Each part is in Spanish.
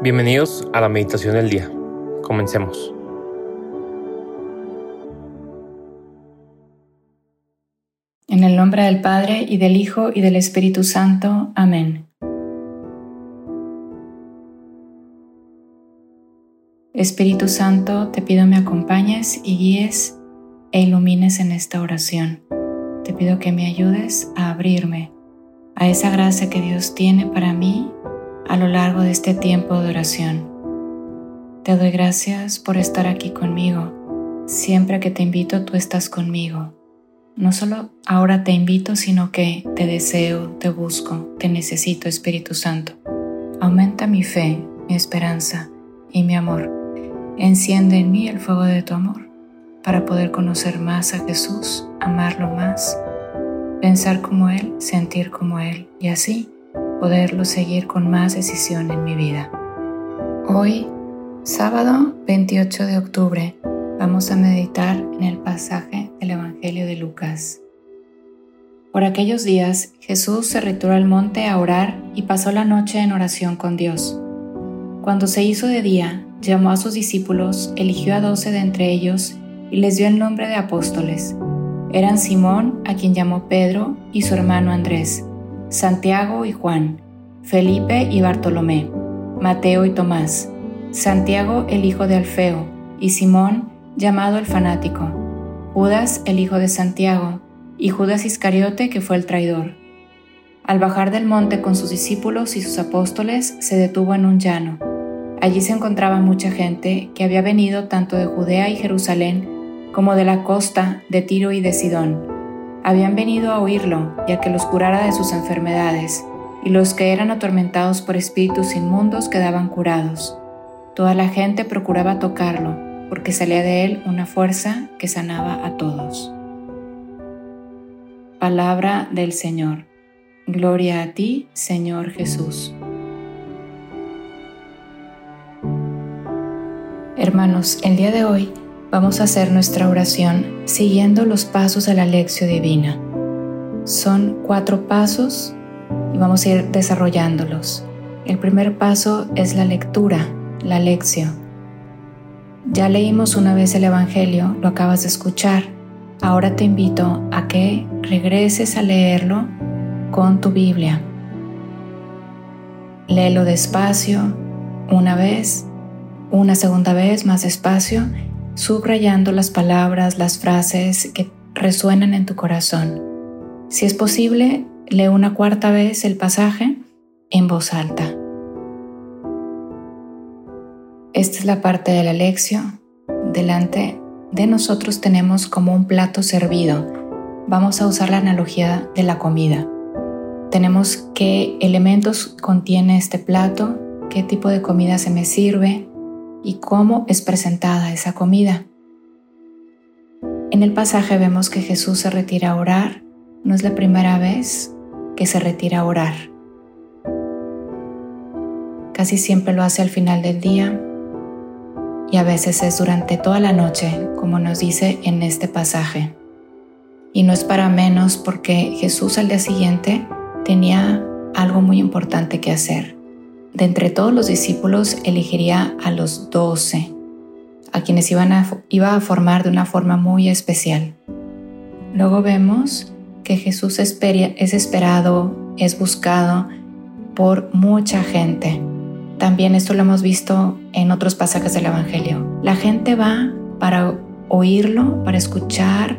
Bienvenidos a la meditación del día. Comencemos. En el nombre del Padre y del Hijo y del Espíritu Santo. Amén. Espíritu Santo, te pido me acompañes y guíes e ilumines en esta oración. Te pido que me ayudes a abrirme a esa gracia que Dios tiene para mí a lo largo de este tiempo de oración. Te doy gracias por estar aquí conmigo. Siempre que te invito, tú estás conmigo. No solo ahora te invito, sino que te deseo, te busco, te necesito, Espíritu Santo. Aumenta mi fe, mi esperanza y mi amor. Enciende en mí el fuego de tu amor para poder conocer más a Jesús, amarlo más, pensar como Él, sentir como Él y así poderlo seguir con más decisión en mi vida. Hoy, sábado 28 de octubre, vamos a meditar en el pasaje del Evangelio de Lucas. Por aquellos días, Jesús se retiró al monte a orar y pasó la noche en oración con Dios. Cuando se hizo de día, llamó a sus discípulos, eligió a doce de entre ellos y les dio el nombre de apóstoles. Eran Simón, a quien llamó Pedro, y su hermano Andrés Santiago y Juan, Felipe y Bartolomé, Mateo y Tomás, Santiago el hijo de Alfeo y Simón llamado el fanático, Judas el hijo de Santiago y Judas Iscariote que fue el traidor. Al bajar del monte con sus discípulos y sus apóstoles se detuvo en un llano. Allí se encontraba mucha gente que había venido tanto de Judea y Jerusalén como de la costa de Tiro y de Sidón habían venido a oírlo y a que los curara de sus enfermedades, y los que eran atormentados por espíritus inmundos quedaban curados. Toda la gente procuraba tocarlo, porque salía de él una fuerza que sanaba a todos. Palabra del Señor. Gloria a ti, Señor Jesús. Hermanos, el día de hoy vamos a hacer nuestra oración siguiendo los pasos de la lección divina. Son cuatro pasos y vamos a ir desarrollándolos. El primer paso es la lectura, la lección. Ya leímos una vez el Evangelio, lo acabas de escuchar. Ahora te invito a que regreses a leerlo con tu Biblia. Léelo despacio, una vez, una segunda vez, más despacio subrayando las palabras, las frases que resuenan en tu corazón. Si es posible, lee una cuarta vez el pasaje en voz alta. Esta es la parte de la lección. Delante de nosotros tenemos como un plato servido. Vamos a usar la analogía de la comida. Tenemos qué elementos contiene este plato, qué tipo de comida se me sirve, y cómo es presentada esa comida. En el pasaje vemos que Jesús se retira a orar. No es la primera vez que se retira a orar. Casi siempre lo hace al final del día y a veces es durante toda la noche, como nos dice en este pasaje. Y no es para menos porque Jesús al día siguiente tenía algo muy importante que hacer. De entre todos los discípulos elegiría a los doce, a quienes iban a, iba a formar de una forma muy especial. Luego vemos que Jesús es esperado, es buscado por mucha gente. También esto lo hemos visto en otros pasajes del Evangelio. La gente va para oírlo, para escuchar,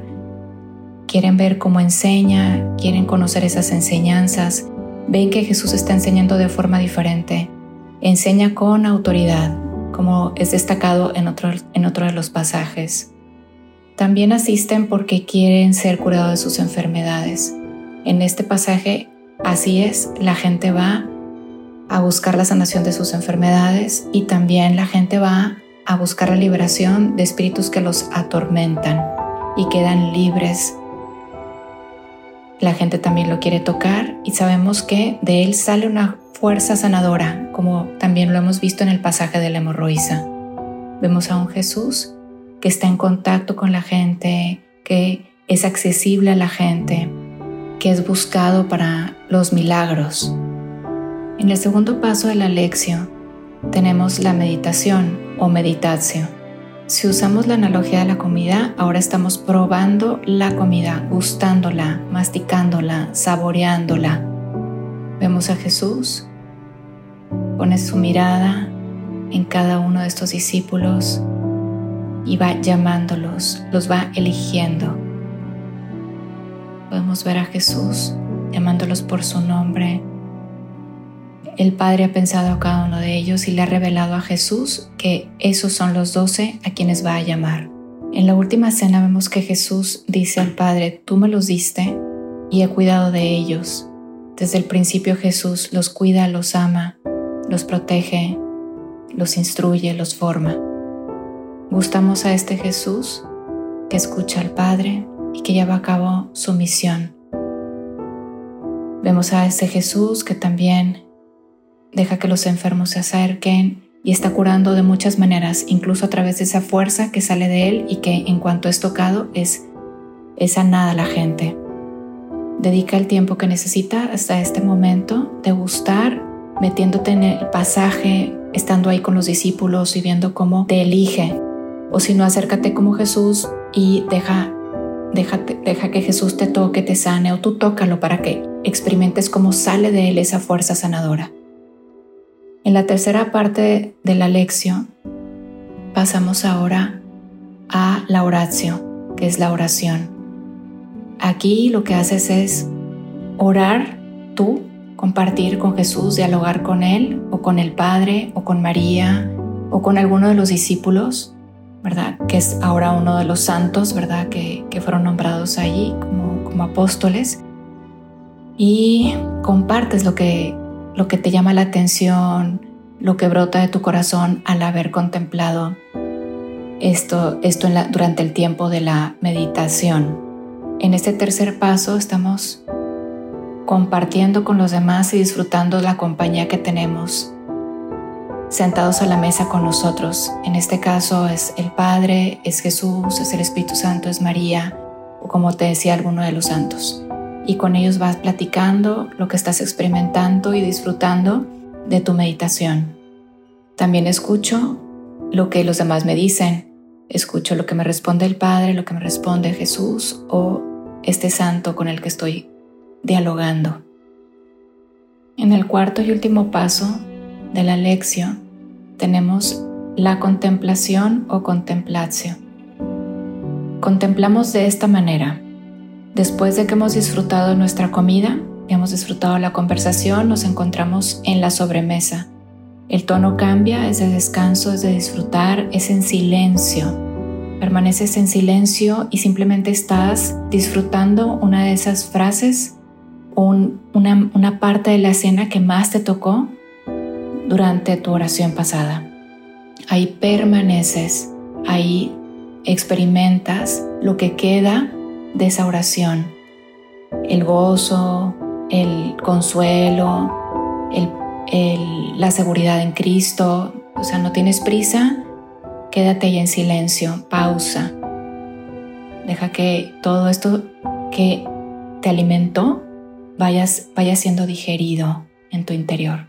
quieren ver cómo enseña, quieren conocer esas enseñanzas, ven que Jesús está enseñando de forma diferente. Enseña con autoridad, como es destacado en otro, en otro de los pasajes. También asisten porque quieren ser curados de sus enfermedades. En este pasaje, así es, la gente va a buscar la sanación de sus enfermedades y también la gente va a buscar la liberación de espíritus que los atormentan y quedan libres la gente también lo quiere tocar y sabemos que de él sale una fuerza sanadora, como también lo hemos visto en el pasaje de la hemorroísa. Vemos a un Jesús que está en contacto con la gente, que es accesible a la gente, que es buscado para los milagros. En el segundo paso de la lección tenemos la meditación o meditatio. Si usamos la analogía de la comida, ahora estamos probando la comida, gustándola, masticándola, saboreándola. Vemos a Jesús, pone su mirada en cada uno de estos discípulos y va llamándolos, los va eligiendo. Podemos ver a Jesús llamándolos por su nombre. El Padre ha pensado a cada uno de ellos y le ha revelado a Jesús que esos son los doce a quienes va a llamar. En la última cena vemos que Jesús dice al Padre, tú me los diste y he cuidado de ellos. Desde el principio Jesús los cuida, los ama, los protege, los instruye, los forma. Gustamos a este Jesús que escucha al Padre y que lleva a cabo su misión. Vemos a ese Jesús que también deja que los enfermos se acerquen y está curando de muchas maneras, incluso a través de esa fuerza que sale de él y que en cuanto es tocado es, es sanada la gente. Dedica el tiempo que necesita hasta este momento de gustar, metiéndote en el pasaje, estando ahí con los discípulos y viendo cómo te elige o si no, acércate como Jesús y deja, deja que Jesús te toque, te sane, o tú tócalo para que experimentes cómo sale de él esa fuerza sanadora. En la tercera parte de la lección pasamos ahora a la oración, que es la oración. Aquí lo que haces es orar tú, compartir con Jesús, dialogar con Él o con el Padre o con María o con alguno de los discípulos ¿verdad? Que es ahora uno de los santos, ¿verdad? Que, fueron nombrados allí como, como apóstoles. Y compartes lo que, lo que te llama la atención, lo que brota de tu corazón al haber contemplado esto, esto durante el tiempo de la meditación. En este tercer paso estamos compartiendo con los demás y disfrutando la compañía que tenemos sentados a la mesa con nosotros. En este caso es el Padre, es Jesús, es el Espíritu Santo, es María, o como te decía alguno de los santos. Y con ellos vas platicando lo que estás experimentando y disfrutando de tu meditación. También escucho lo que los demás me dicen. Escucho lo que me responde el Padre, lo que me responde Jesús o este santo con el que estoy dialogando. En el cuarto y último paso de la lección tenemos la contemplación o contemplatio. Contemplamos de esta manera. Después de que hemos disfrutado nuestra comida, hemos disfrutado la conversación, nos encontramos en la sobremesa. El tono cambia, es de descanso, es de disfrutar, es en silencio. Permaneces en silencio y simplemente estás disfrutando una de esas frases o una, una parte de la escena que más te tocó durante tu oración pasada. Ahí permaneces, ahí experimentas lo que queda de esa oración, el gozo, el consuelo, la seguridad en Cristo. O sea, no tienes prisa, quédate ahí en silencio, pausa. Deja que todo esto que te alimentó vaya siendo digerido en tu interior.